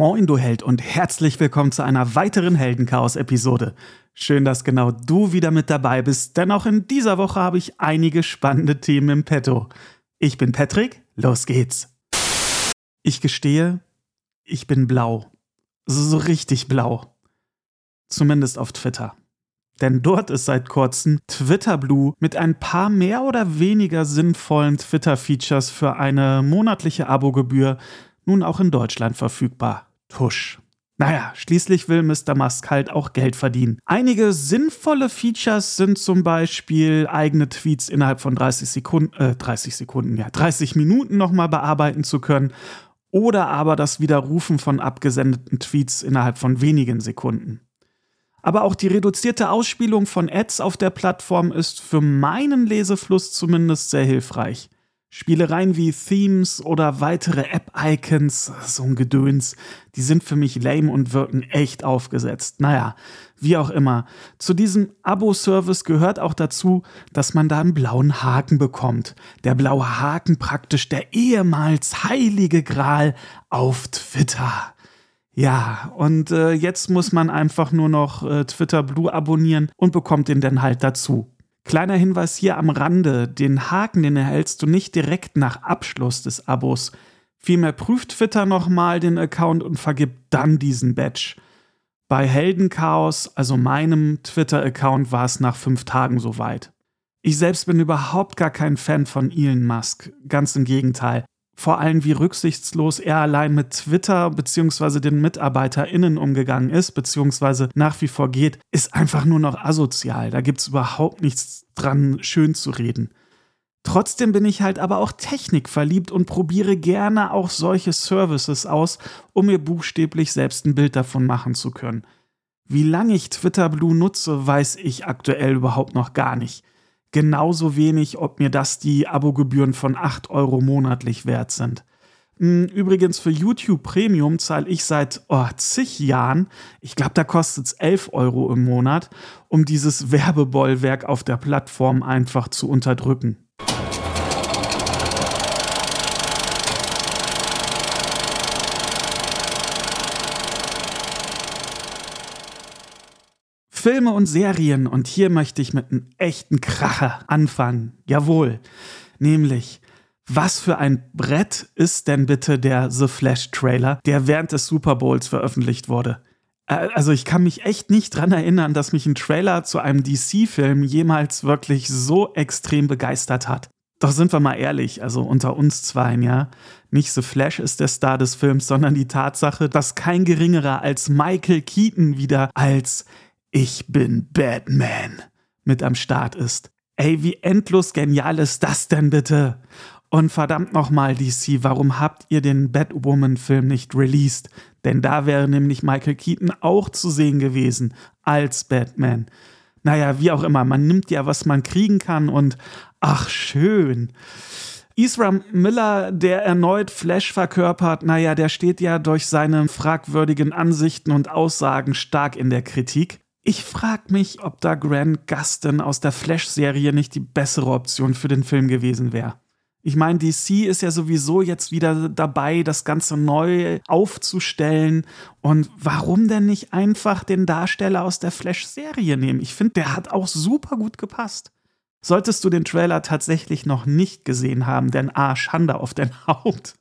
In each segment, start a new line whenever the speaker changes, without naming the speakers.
Moin, du Held, und herzlich willkommen zu einer weiteren Heldenchaos-Episode. Schön, dass genau du wieder mit dabei bist, denn auch in dieser Woche habe ich einige spannende Themen im Petto. Ich bin Patrick, los geht's. Ich gestehe, ich bin blau. So richtig blau. Zumindest auf Twitter. Denn dort ist seit kurzem Twitter Blue mit ein paar mehr oder weniger sinnvollen Twitter-Features für eine monatliche Abogebühr nun auch in Deutschland verfügbar. Tusch. Naja, schließlich will Mr. Musk halt auch Geld verdienen. Einige sinnvolle Features sind zum Beispiel eigene Tweets innerhalb von 30 Sekunden, äh, 30 Sekunden, ja, 30 Minuten nochmal bearbeiten zu können oder aber das Widerrufen von abgesendeten Tweets innerhalb von wenigen Sekunden. Aber auch die reduzierte Ausspielung von Ads auf der Plattform ist für meinen Lesefluss zumindest sehr hilfreich. Spielereien wie Themes oder weitere App-Icons, so ein Gedöns, die sind für mich lame und wirken echt aufgesetzt. Naja, wie auch immer. Zu diesem Abo-Service gehört auch dazu, dass man da einen blauen Haken bekommt. Der blaue Haken praktisch der ehemals heilige Gral auf Twitter. Ja, und äh, jetzt muss man einfach nur noch äh, Twitter Blue abonnieren und bekommt den dann halt dazu. Kleiner Hinweis hier am Rande, den Haken, den erhältst du nicht direkt nach Abschluss des Abos. Vielmehr prüft Twitter nochmal den Account und vergibt dann diesen Badge. Bei Heldenchaos, also meinem Twitter-Account, war es nach fünf Tagen soweit. Ich selbst bin überhaupt gar kein Fan von Elon Musk. Ganz im Gegenteil vor allem wie rücksichtslos er allein mit Twitter bzw. den MitarbeiterInnen umgegangen ist, bzw. nach wie vor geht, ist einfach nur noch asozial. Da gibt es überhaupt nichts dran, schön zu reden. Trotzdem bin ich halt aber auch technikverliebt und probiere gerne auch solche Services aus, um mir buchstäblich selbst ein Bild davon machen zu können. Wie lange ich Twitter Blue nutze, weiß ich aktuell überhaupt noch gar nicht genauso wenig, ob mir das die Abogebühren von 8 Euro monatlich wert sind. Hm, übrigens für YouTube Premium zahle ich seit oh, zig Jahren, ich glaube, da kostet es 11 Euro im Monat, um dieses Werbebollwerk auf der Plattform einfach zu unterdrücken. Filme und Serien und hier möchte ich mit einem echten Kracher anfangen. Jawohl. Nämlich, was für ein Brett ist denn bitte der The Flash Trailer, der während des Super Bowls veröffentlicht wurde? Also ich kann mich echt nicht dran erinnern, dass mich ein Trailer zu einem DC-Film jemals wirklich so extrem begeistert hat. Doch sind wir mal ehrlich, also unter uns zwei, ja. Nicht The Flash ist der Star des Films, sondern die Tatsache, dass kein geringerer als Michael Keaton wieder als ich bin Batman mit am Start ist. Ey, wie endlos genial ist das denn bitte? Und verdammt nochmal, DC, warum habt ihr den Batwoman-Film nicht released? Denn da wäre nämlich Michael Keaton auch zu sehen gewesen als Batman. Naja, wie auch immer, man nimmt ja, was man kriegen kann und ach, schön. Isra Miller, der erneut Flash verkörpert, naja, der steht ja durch seine fragwürdigen Ansichten und Aussagen stark in der Kritik. Ich frage mich, ob da Grant Gustin aus der Flash-Serie nicht die bessere Option für den Film gewesen wäre. Ich meine, DC ist ja sowieso jetzt wieder dabei, das Ganze neu aufzustellen. Und warum denn nicht einfach den Darsteller aus der Flash-Serie nehmen? Ich finde, der hat auch super gut gepasst. Solltest du den Trailer tatsächlich noch nicht gesehen haben, denn A, Schande auf dein Haupt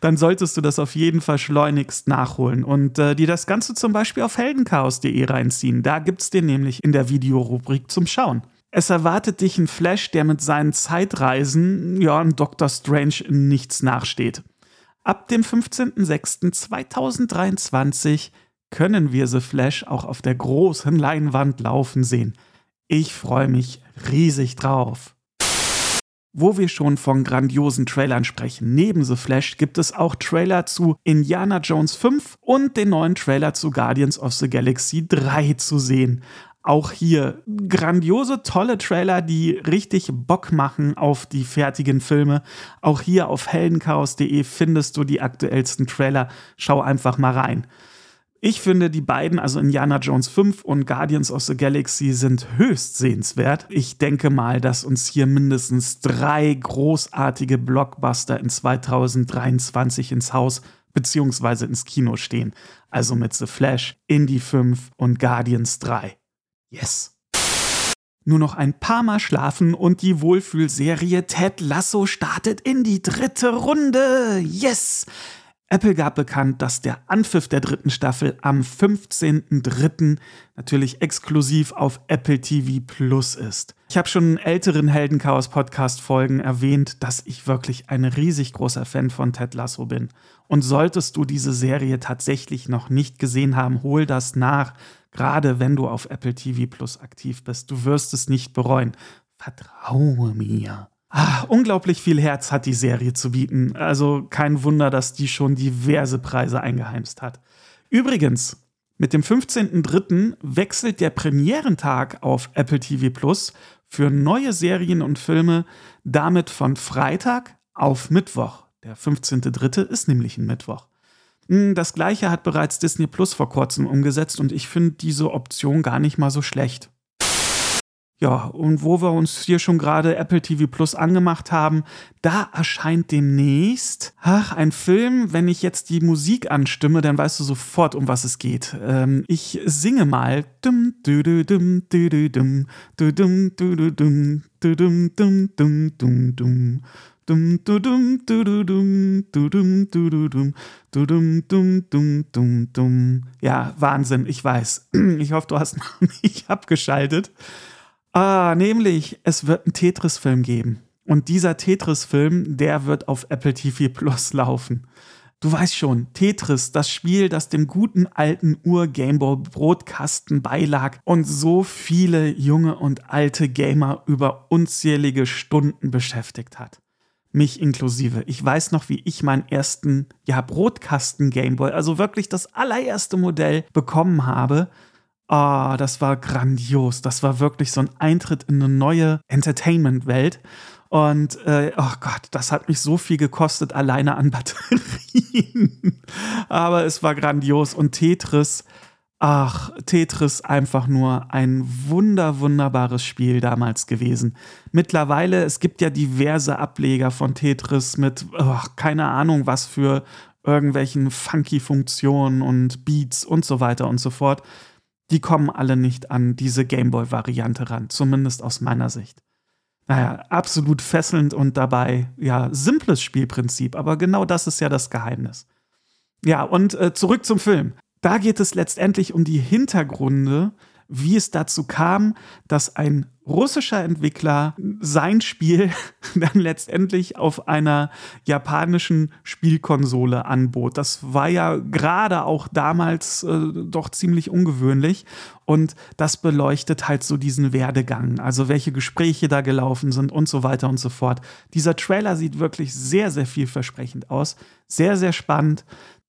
dann solltest du das auf jeden Fall schleunigst nachholen und äh, dir das Ganze zum Beispiel auf heldenchaos.de reinziehen. Da gibt es den nämlich in der Videorubrik zum Schauen. Es erwartet dich ein Flash, der mit seinen Zeitreisen, ja, ein Doctor Strange nichts nachsteht. Ab dem 15.06.2023 können wir The Flash auch auf der großen Leinwand laufen sehen. Ich freue mich riesig drauf. Wo wir schon von grandiosen Trailern sprechen, neben The Flash gibt es auch Trailer zu Indiana Jones 5 und den neuen Trailer zu Guardians of the Galaxy 3 zu sehen. Auch hier grandiose, tolle Trailer, die richtig Bock machen auf die fertigen Filme. Auch hier auf heldenchaos.de findest du die aktuellsten Trailer. Schau einfach mal rein. Ich finde, die beiden, also Indiana Jones 5 und Guardians of the Galaxy, sind höchst sehenswert. Ich denke mal, dass uns hier mindestens drei großartige Blockbuster in 2023 ins Haus bzw. ins Kino stehen. Also mit The Flash, Indie 5 und Guardians 3. Yes! Nur noch ein paar Mal schlafen und die Wohlfühlserie Ted Lasso startet in die dritte Runde. Yes! Apple gab bekannt, dass der Anpfiff der dritten Staffel am 15.03. natürlich exklusiv auf Apple TV Plus ist. Ich habe schon in älteren Heldenchaos Podcast Folgen erwähnt, dass ich wirklich ein riesig großer Fan von Ted Lasso bin. Und solltest du diese Serie tatsächlich noch nicht gesehen haben, hol das nach, gerade wenn du auf Apple TV Plus aktiv bist. Du wirst es nicht bereuen. Vertraue mir. Ah, unglaublich viel Herz hat die Serie zu bieten. Also kein Wunder, dass die schon diverse Preise eingeheimst hat. Übrigens, mit dem 15.03. wechselt der Premierentag auf Apple TV Plus für neue Serien und Filme damit von Freitag auf Mittwoch. Der 15.03. ist nämlich ein Mittwoch. Hm, das gleiche hat bereits Disney Plus vor kurzem umgesetzt und ich finde diese Option gar nicht mal so schlecht. Ja, und wo wir uns hier schon gerade Apple TV Plus angemacht haben, da erscheint demnächst, ach, ein Film, wenn ich jetzt die Musik anstimme, dann weißt du sofort, um was es geht. Ähm, ich singe mal. Ja, Wahnsinn, ich weiß. Ich hoffe, du hast noch nicht abgeschaltet. Ah, nämlich, es wird einen Tetris-Film geben. Und dieser Tetris-Film, der wird auf Apple TV Plus laufen. Du weißt schon, Tetris, das Spiel, das dem guten alten Ur-Gameboy Brotkasten beilag und so viele junge und alte Gamer über unzählige Stunden beschäftigt hat. Mich inklusive. Ich weiß noch, wie ich meinen ersten, ja, Brotkasten Gameboy, also wirklich das allererste Modell bekommen habe Ah, oh, das war grandios. Das war wirklich so ein Eintritt in eine neue Entertainment-Welt. Und äh, oh Gott, das hat mich so viel gekostet, alleine an Batterien. Aber es war grandios. Und Tetris, ach, Tetris einfach nur ein wunder, wunderbares Spiel damals gewesen. Mittlerweile, es gibt ja diverse Ableger von Tetris mit, oh, keine Ahnung, was für irgendwelchen funky Funktionen und Beats und so weiter und so fort die kommen alle nicht an diese Gameboy-Variante ran, zumindest aus meiner Sicht. Naja, absolut fesselnd und dabei, ja, simples Spielprinzip, aber genau das ist ja das Geheimnis. Ja, und äh, zurück zum Film. Da geht es letztendlich um die Hintergründe wie es dazu kam, dass ein russischer Entwickler sein Spiel dann letztendlich auf einer japanischen Spielkonsole anbot. Das war ja gerade auch damals äh, doch ziemlich ungewöhnlich und das beleuchtet halt so diesen Werdegang, also welche Gespräche da gelaufen sind und so weiter und so fort. Dieser Trailer sieht wirklich sehr, sehr vielversprechend aus, sehr, sehr spannend.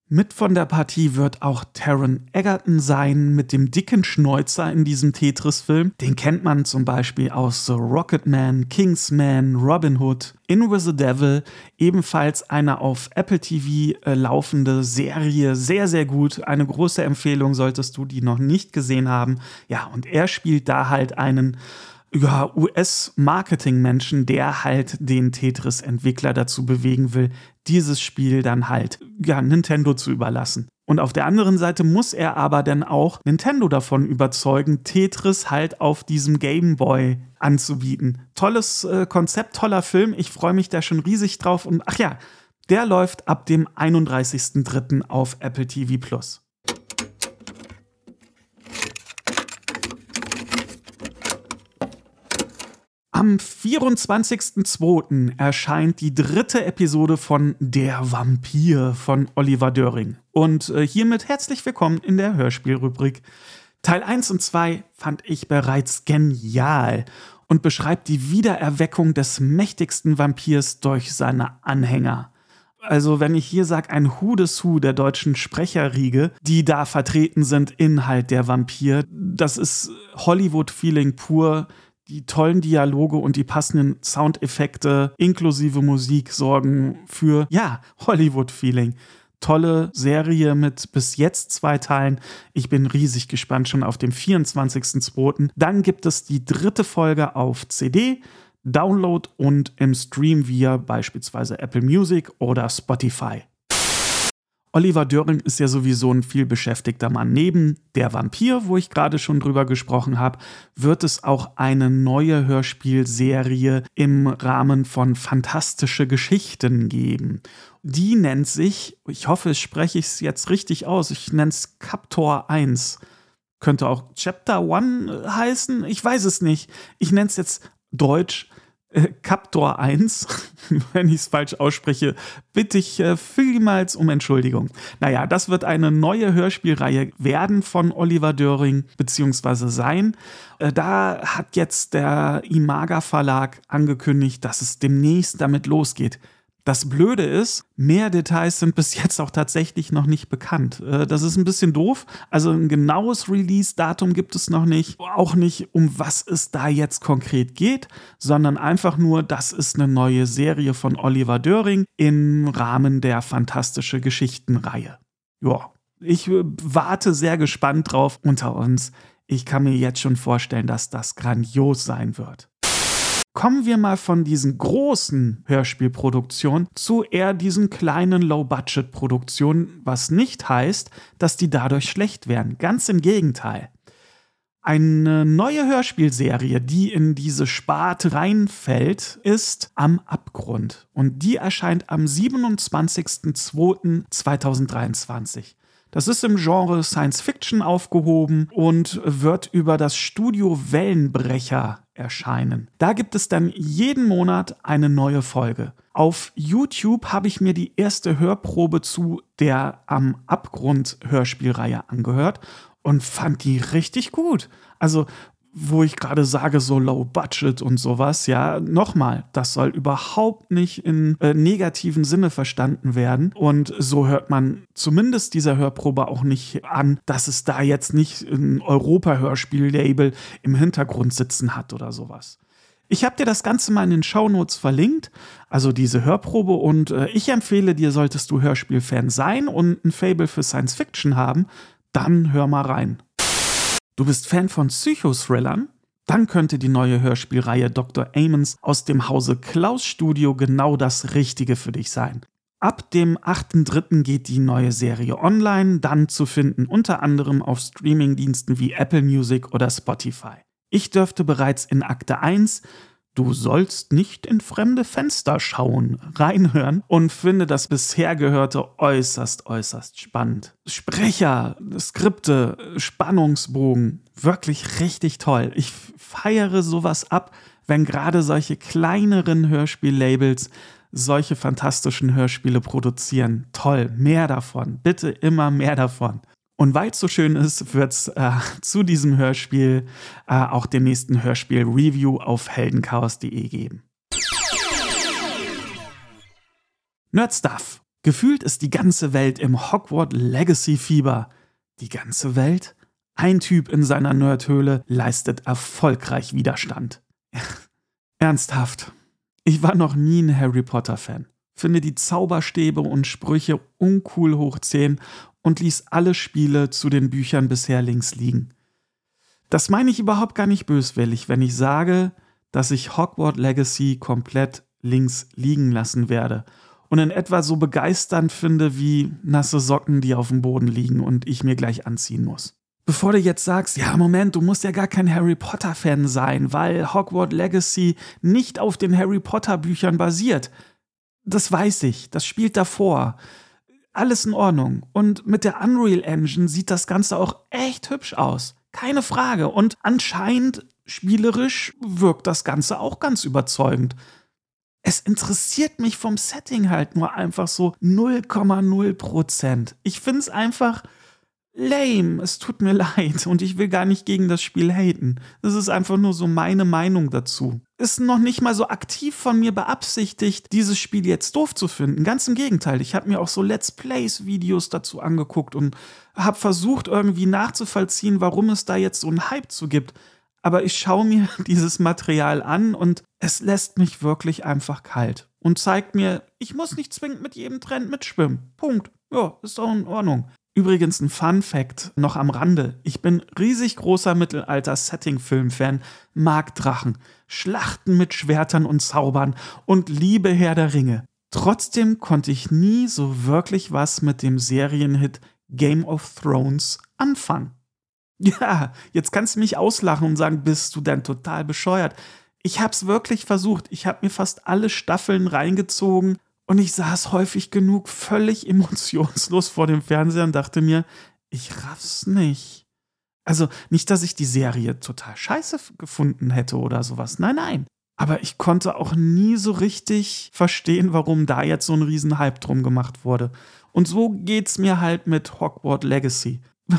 Mit von der Partie wird auch Taron Egerton sein mit dem dicken Schnäuzer in diesem Tetris-Film. Den kennt man zum Beispiel aus The Rocketman, Kingsman, Robin Hood, In With the Devil, ebenfalls eine auf Apple TV äh, laufende Serie, sehr, sehr gut. Eine große Empfehlung solltest du die noch nicht gesehen haben. Ja, und er spielt da halt einen ja, US-Marketing-Menschen, der halt den Tetris-Entwickler dazu bewegen will, dieses Spiel dann halt ja, Nintendo zu überlassen. Und auf der anderen Seite muss er aber dann auch Nintendo davon überzeugen, Tetris halt auf diesem Game Boy anzubieten. Tolles äh, Konzept, toller Film. Ich freue mich da schon riesig drauf. Und ach ja, der läuft ab dem 31.03. auf Apple TV Plus. Am 24.02. erscheint die dritte Episode von Der Vampir von Oliver Döring. Und äh, hiermit herzlich willkommen in der Hörspielrubrik. Teil 1 und 2 fand ich bereits genial und beschreibt die Wiedererweckung des mächtigsten Vampirs durch seine Anhänger. Also, wenn ich hier sage, ein Who des Who der deutschen Sprecherriege, die da vertreten sind, Inhalt der Vampir, das ist Hollywood-Feeling pur die tollen Dialoge und die passenden Soundeffekte inklusive Musik sorgen für, ja, Hollywood-Feeling. Tolle Serie mit bis jetzt zwei Teilen. Ich bin riesig gespannt schon auf dem 24.02. Dann gibt es die dritte Folge auf CD. Download und im Stream via beispielsweise Apple Music oder Spotify. Oliver Döring ist ja sowieso ein viel beschäftigter Mann. Neben der Vampir, wo ich gerade schon drüber gesprochen habe, wird es auch eine neue Hörspielserie im Rahmen von Fantastische Geschichten geben. Die nennt sich, ich hoffe, ich spreche es jetzt richtig aus, ich nenne es Captor 1. Könnte auch Chapter 1 heißen, ich weiß es nicht. Ich nenne es jetzt Deutsch Captor 1, wenn ich es falsch ausspreche, bitte ich äh, vielmals um Entschuldigung. Naja, das wird eine neue Hörspielreihe werden von Oliver Döring, beziehungsweise sein. Äh, da hat jetzt der Imaga Verlag angekündigt, dass es demnächst damit losgeht. Das Blöde ist, mehr Details sind bis jetzt auch tatsächlich noch nicht bekannt. Äh, das ist ein bisschen doof. Also ein genaues Release-Datum gibt es noch nicht. Auch nicht, um was es da jetzt konkret geht, sondern einfach nur, das ist eine neue Serie von Oliver Döring im Rahmen der Fantastische Geschichtenreihe. Ja, ich äh, warte sehr gespannt drauf unter uns. Ich kann mir jetzt schon vorstellen, dass das grandios sein wird kommen wir mal von diesen großen Hörspielproduktionen zu eher diesen kleinen Low-Budget-Produktionen, was nicht heißt, dass die dadurch schlecht werden. Ganz im Gegenteil. Eine neue Hörspielserie, die in diese Sparte reinfällt, ist Am Abgrund. Und die erscheint am 27.02.2023. Das ist im Genre Science Fiction aufgehoben und wird über das Studio Wellenbrecher erscheinen. Da gibt es dann jeden Monat eine neue Folge. Auf YouTube habe ich mir die erste Hörprobe zu der Am Abgrund Hörspielreihe angehört und fand die richtig gut. Also wo ich gerade sage, so low budget und sowas, ja, nochmal, das soll überhaupt nicht in äh, negativen Sinne verstanden werden. Und so hört man zumindest dieser Hörprobe auch nicht an, dass es da jetzt nicht ein Europa-Hörspiel-Label im Hintergrund sitzen hat oder sowas. Ich habe dir das Ganze mal in den Shownotes verlinkt, also diese Hörprobe, und äh, ich empfehle dir, solltest du Hörspiel-Fan sein und ein Fable für Science Fiction haben, dann hör mal rein. Du bist Fan von Psychothrillern? Dann könnte die neue Hörspielreihe Dr. Amons aus dem Hause Klaus Studio genau das Richtige für dich sein. Ab dem 8.3. geht die neue Serie online, dann zu finden unter anderem auf Streamingdiensten wie Apple Music oder Spotify. Ich dürfte bereits in Akte 1 Du sollst nicht in fremde Fenster schauen, reinhören und finde das bisher Gehörte äußerst, äußerst spannend. Sprecher, Skripte, Spannungsbogen, wirklich richtig toll. Ich feiere sowas ab, wenn gerade solche kleineren Hörspiellabels solche fantastischen Hörspiele produzieren. Toll, mehr davon. Bitte immer mehr davon. Und weil es so schön ist, wird es äh, zu diesem Hörspiel äh, auch den nächsten Hörspiel-Review auf heldenchaos.de geben. Nerdstuff. Gefühlt ist die ganze Welt im Hogwarts Legacy Fieber. Die ganze Welt? Ein Typ in seiner Nerdhöhle leistet erfolgreich Widerstand. Ernsthaft. Ich war noch nie ein Harry Potter-Fan. Finde die Zauberstäbe und Sprüche uncool hoch 10 und ließ alle Spiele zu den Büchern bisher links liegen. Das meine ich überhaupt gar nicht böswillig, wenn ich sage, dass ich Hogwarts Legacy komplett links liegen lassen werde und in etwa so begeisternd finde wie nasse Socken, die auf dem Boden liegen und ich mir gleich anziehen muss. Bevor du jetzt sagst, ja, Moment, du musst ja gar kein Harry Potter-Fan sein, weil Hogwarts Legacy nicht auf den Harry Potter-Büchern basiert. Das weiß ich, das spielt davor alles in Ordnung. Und mit der Unreal Engine sieht das Ganze auch echt hübsch aus. Keine Frage. Und anscheinend spielerisch wirkt das Ganze auch ganz überzeugend. Es interessiert mich vom Setting halt nur einfach so 0,0 Prozent. Ich finde es einfach lame. Es tut mir leid und ich will gar nicht gegen das Spiel haten. Das ist einfach nur so meine Meinung dazu. Ist noch nicht mal so aktiv von mir beabsichtigt, dieses Spiel jetzt doof zu finden. Ganz im Gegenteil. Ich habe mir auch so Let's Plays Videos dazu angeguckt und habe versucht irgendwie nachzuvollziehen, warum es da jetzt so einen Hype zu gibt. Aber ich schaue mir dieses Material an und es lässt mich wirklich einfach kalt und zeigt mir, ich muss nicht zwingend mit jedem Trend mitschwimmen. Punkt. Ja, ist doch in Ordnung. Übrigens ein Fun Fact noch am Rande. Ich bin riesig großer Mittelalter-Setting-Film-Fan, mag Drachen, Schlachten mit Schwertern und Zaubern und liebe Herr der Ringe. Trotzdem konnte ich nie so wirklich was mit dem Serienhit Game of Thrones anfangen. Ja, jetzt kannst du mich auslachen und sagen, bist du denn total bescheuert? Ich hab's wirklich versucht. Ich hab mir fast alle Staffeln reingezogen und ich saß häufig genug völlig emotionslos vor dem Fernseher und dachte mir, ich raff's nicht. Also nicht, dass ich die Serie total scheiße gefunden hätte oder sowas. Nein, nein. Aber ich konnte auch nie so richtig verstehen, warum da jetzt so ein Riesenhype drum gemacht wurde. Und so geht's mir halt mit Hogwarts Legacy.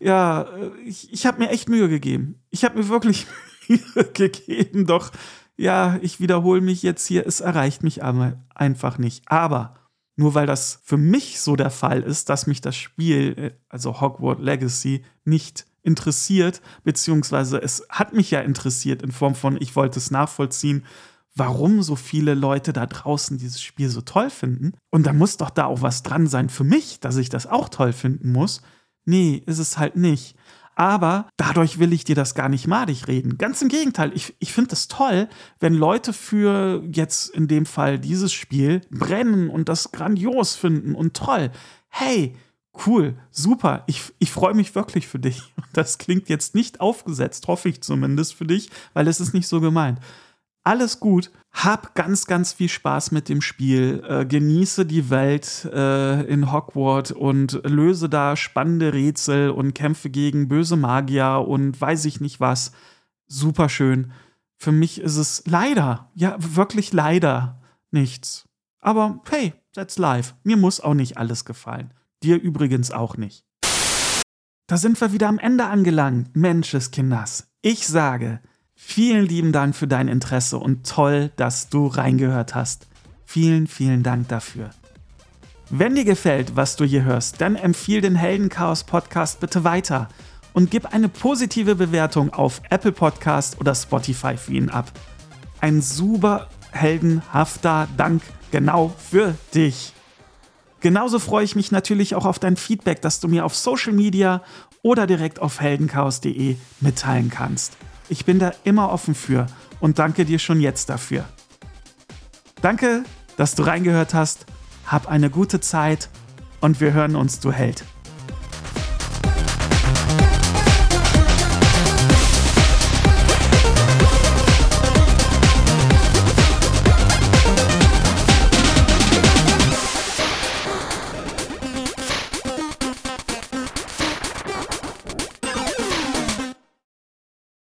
ja, ich, ich habe mir echt Mühe gegeben. Ich habe mir wirklich Mühe gegeben, doch ja, ich wiederhole mich jetzt hier, es erreicht mich aber einfach nicht. Aber nur weil das für mich so der Fall ist, dass mich das Spiel, äh, also Hogwarts Legacy, nicht interessiert, beziehungsweise es hat mich ja interessiert in Form von, ich wollte es nachvollziehen, warum so viele Leute da draußen dieses Spiel so toll finden. Und da muss doch da auch was dran sein für mich, dass ich das auch toll finden muss. Nee, ist es halt nicht. Aber dadurch will ich dir das gar nicht madig reden. Ganz im Gegenteil, ich, ich finde es toll, wenn Leute für jetzt in dem Fall dieses Spiel brennen und das grandios finden und toll. Hey, cool, super, ich, ich freue mich wirklich für dich. Das klingt jetzt nicht aufgesetzt, hoffe ich zumindest für dich, weil es ist nicht so gemeint alles gut. Hab ganz, ganz viel Spaß mit dem Spiel. Äh, genieße die Welt äh, in Hogwarts und löse da spannende Rätsel und kämpfe gegen böse Magier und weiß ich nicht was. Super schön. Für mich ist es leider, ja, wirklich leider nichts. Aber hey, that's life. Mir muss auch nicht alles gefallen. Dir übrigens auch nicht. Da sind wir wieder am Ende angelangt, Menscheskinders. Ich sage, Vielen lieben Dank für dein Interesse und toll, dass du reingehört hast. Vielen, vielen Dank dafür. Wenn dir gefällt, was du hier hörst, dann empfiehl den Heldenchaos Podcast bitte weiter und gib eine positive Bewertung auf Apple Podcast oder Spotify für ihn ab. Ein super heldenhafter Dank genau für dich. Genauso freue ich mich natürlich auch auf dein Feedback, das du mir auf Social Media oder direkt auf heldenchaos.de mitteilen kannst. Ich bin da immer offen für und danke dir schon jetzt dafür. Danke, dass du reingehört hast. Hab eine gute Zeit und wir hören uns, du Held.